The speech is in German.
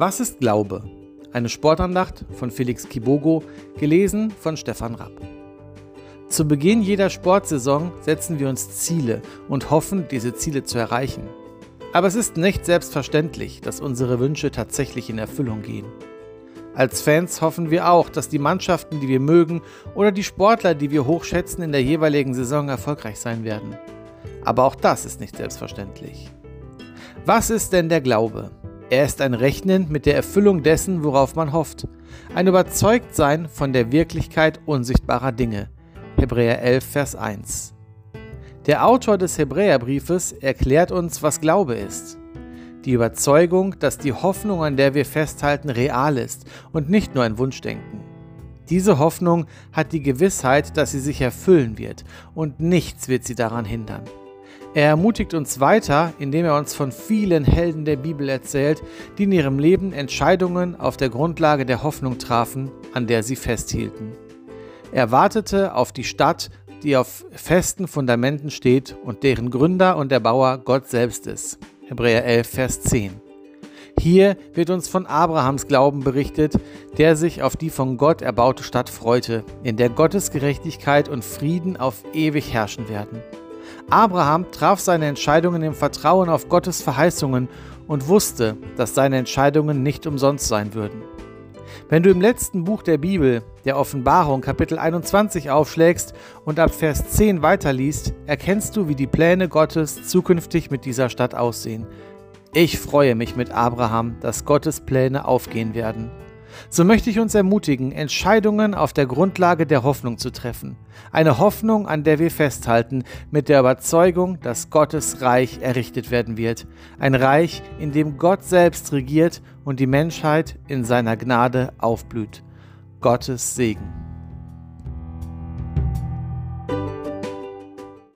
Was ist Glaube? Eine Sportandacht von Felix Kibogo, gelesen von Stefan Rapp. Zu Beginn jeder Sportsaison setzen wir uns Ziele und hoffen, diese Ziele zu erreichen. Aber es ist nicht selbstverständlich, dass unsere Wünsche tatsächlich in Erfüllung gehen. Als Fans hoffen wir auch, dass die Mannschaften, die wir mögen, oder die Sportler, die wir hochschätzen, in der jeweiligen Saison erfolgreich sein werden. Aber auch das ist nicht selbstverständlich. Was ist denn der Glaube? Er ist ein Rechnen mit der Erfüllung dessen, worauf man hofft. Ein Überzeugtsein von der Wirklichkeit unsichtbarer Dinge. Hebräer 11, Vers 1. Der Autor des Hebräerbriefes erklärt uns, was Glaube ist. Die Überzeugung, dass die Hoffnung, an der wir festhalten, real ist und nicht nur ein Wunschdenken. Diese Hoffnung hat die Gewissheit, dass sie sich erfüllen wird und nichts wird sie daran hindern. Er ermutigt uns weiter, indem er uns von vielen Helden der Bibel erzählt, die in ihrem Leben Entscheidungen auf der Grundlage der Hoffnung trafen, an der sie festhielten. Er wartete auf die Stadt, die auf festen Fundamenten steht und deren Gründer und Erbauer Gott selbst ist. Hebräer 11, Vers 10. Hier wird uns von Abrahams Glauben berichtet, der sich auf die von Gott erbaute Stadt freute, in der Gottes Gerechtigkeit und Frieden auf ewig herrschen werden. Abraham traf seine Entscheidungen im Vertrauen auf Gottes Verheißungen und wusste, dass seine Entscheidungen nicht umsonst sein würden. Wenn du im letzten Buch der Bibel, der Offenbarung, Kapitel 21 aufschlägst und ab Vers 10 weiterliest, erkennst du, wie die Pläne Gottes zukünftig mit dieser Stadt aussehen. Ich freue mich mit Abraham, dass Gottes Pläne aufgehen werden. So möchte ich uns ermutigen, Entscheidungen auf der Grundlage der Hoffnung zu treffen. Eine Hoffnung, an der wir festhalten, mit der Überzeugung, dass Gottes Reich errichtet werden wird. Ein Reich, in dem Gott selbst regiert und die Menschheit in seiner Gnade aufblüht. Gottes Segen.